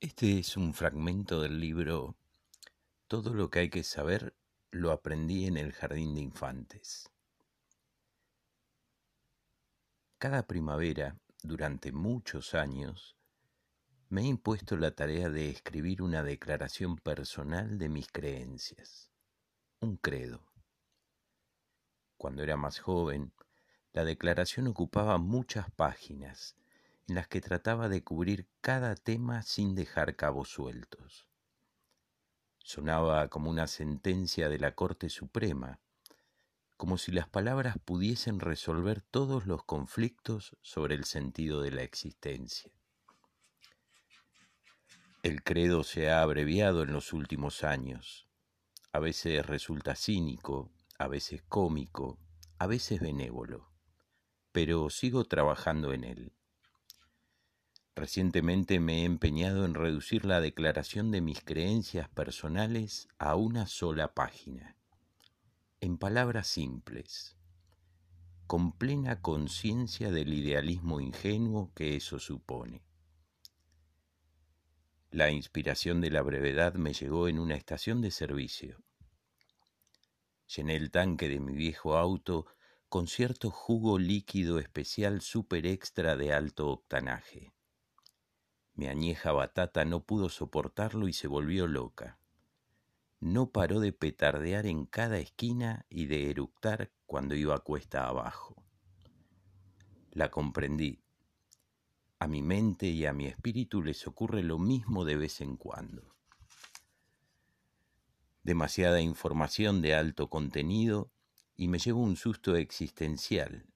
Este es un fragmento del libro Todo lo que hay que saber lo aprendí en el jardín de infantes. Cada primavera, durante muchos años, me he impuesto la tarea de escribir una declaración personal de mis creencias, un credo. Cuando era más joven, la declaración ocupaba muchas páginas en las que trataba de cubrir cada tema sin dejar cabos sueltos. Sonaba como una sentencia de la Corte Suprema, como si las palabras pudiesen resolver todos los conflictos sobre el sentido de la existencia. El credo se ha abreviado en los últimos años. A veces resulta cínico, a veces cómico, a veces benévolo, pero sigo trabajando en él. Recientemente me he empeñado en reducir la declaración de mis creencias personales a una sola página, en palabras simples, con plena conciencia del idealismo ingenuo que eso supone. La inspiración de la brevedad me llegó en una estación de servicio. Llené el tanque de mi viejo auto con cierto jugo líquido especial super extra de alto octanaje. Mi añeja batata no pudo soportarlo y se volvió loca. No paró de petardear en cada esquina y de eructar cuando iba cuesta abajo. La comprendí. A mi mente y a mi espíritu les ocurre lo mismo de vez en cuando. Demasiada información de alto contenido y me llevo un susto existencial.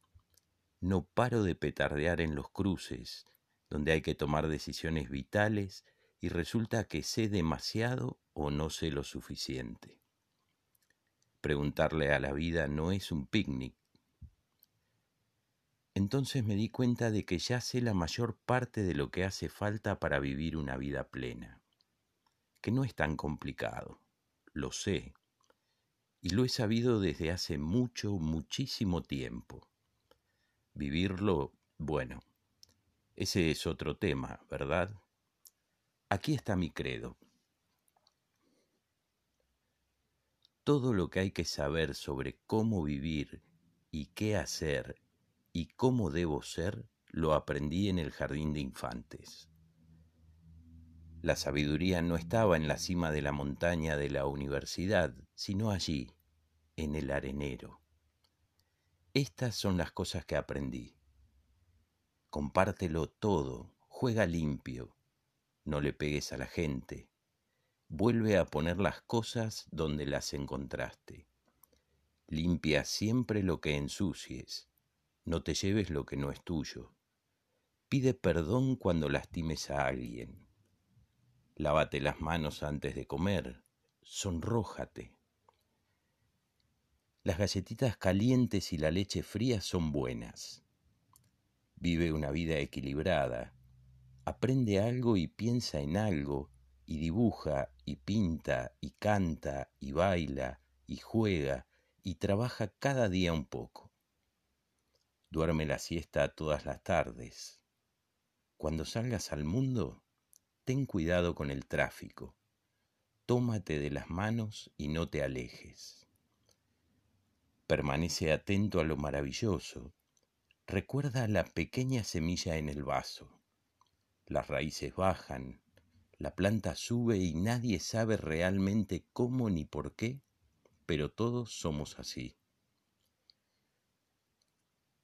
No paro de petardear en los cruces, donde hay que tomar decisiones vitales y resulta que sé demasiado o no sé lo suficiente. Preguntarle a la vida no es un picnic. Entonces me di cuenta de que ya sé la mayor parte de lo que hace falta para vivir una vida plena, que no es tan complicado, lo sé, y lo he sabido desde hace mucho, muchísimo tiempo. Vivirlo, bueno, ese es otro tema, ¿verdad? Aquí está mi credo. Todo lo que hay que saber sobre cómo vivir y qué hacer y cómo debo ser, lo aprendí en el jardín de infantes. La sabiduría no estaba en la cima de la montaña de la universidad, sino allí, en el arenero. Estas son las cosas que aprendí compártelo todo, juega limpio, no le pegues a la gente, vuelve a poner las cosas donde las encontraste. Limpia siempre lo que ensucies, no te lleves lo que no es tuyo. Pide perdón cuando lastimes a alguien. Lávate las manos antes de comer, sonrójate. Las galletitas calientes y la leche fría son buenas Vive una vida equilibrada. Aprende algo y piensa en algo, y dibuja, y pinta, y canta, y baila, y juega, y trabaja cada día un poco. Duerme la siesta todas las tardes. Cuando salgas al mundo, ten cuidado con el tráfico. Tómate de las manos y no te alejes. Permanece atento a lo maravilloso Recuerda la pequeña semilla en el vaso. Las raíces bajan, la planta sube y nadie sabe realmente cómo ni por qué, pero todos somos así.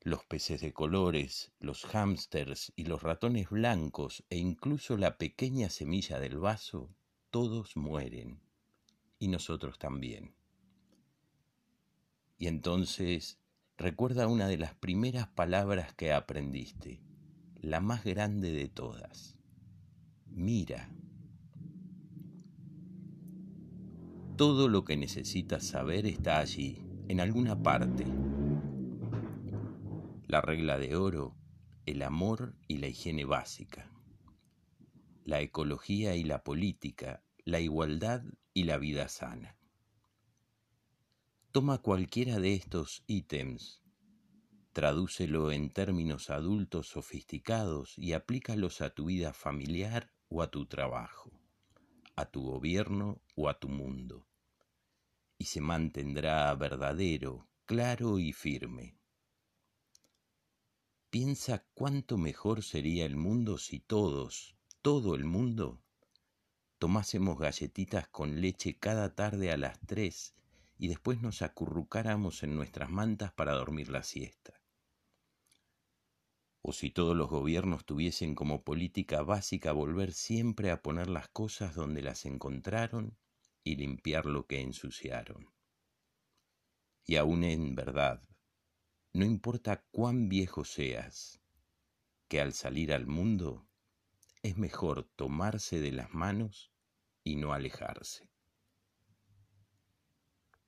Los peces de colores, los hámsters y los ratones blancos e incluso la pequeña semilla del vaso, todos mueren, y nosotros también. Y entonces Recuerda una de las primeras palabras que aprendiste, la más grande de todas. Mira. Todo lo que necesitas saber está allí, en alguna parte. La regla de oro, el amor y la higiene básica. La ecología y la política, la igualdad y la vida sana. Toma cualquiera de estos ítems, tradúcelo en términos adultos sofisticados y aplícalos a tu vida familiar o a tu trabajo, a tu gobierno o a tu mundo, y se mantendrá verdadero, claro y firme. Piensa cuánto mejor sería el mundo si todos, todo el mundo, tomásemos galletitas con leche cada tarde a las tres y después nos acurrucáramos en nuestras mantas para dormir la siesta o si todos los gobiernos tuviesen como política básica volver siempre a poner las cosas donde las encontraron y limpiar lo que ensuciaron. Y aún en verdad, no importa cuán viejo seas, que al salir al mundo es mejor tomarse de las manos y no alejarse.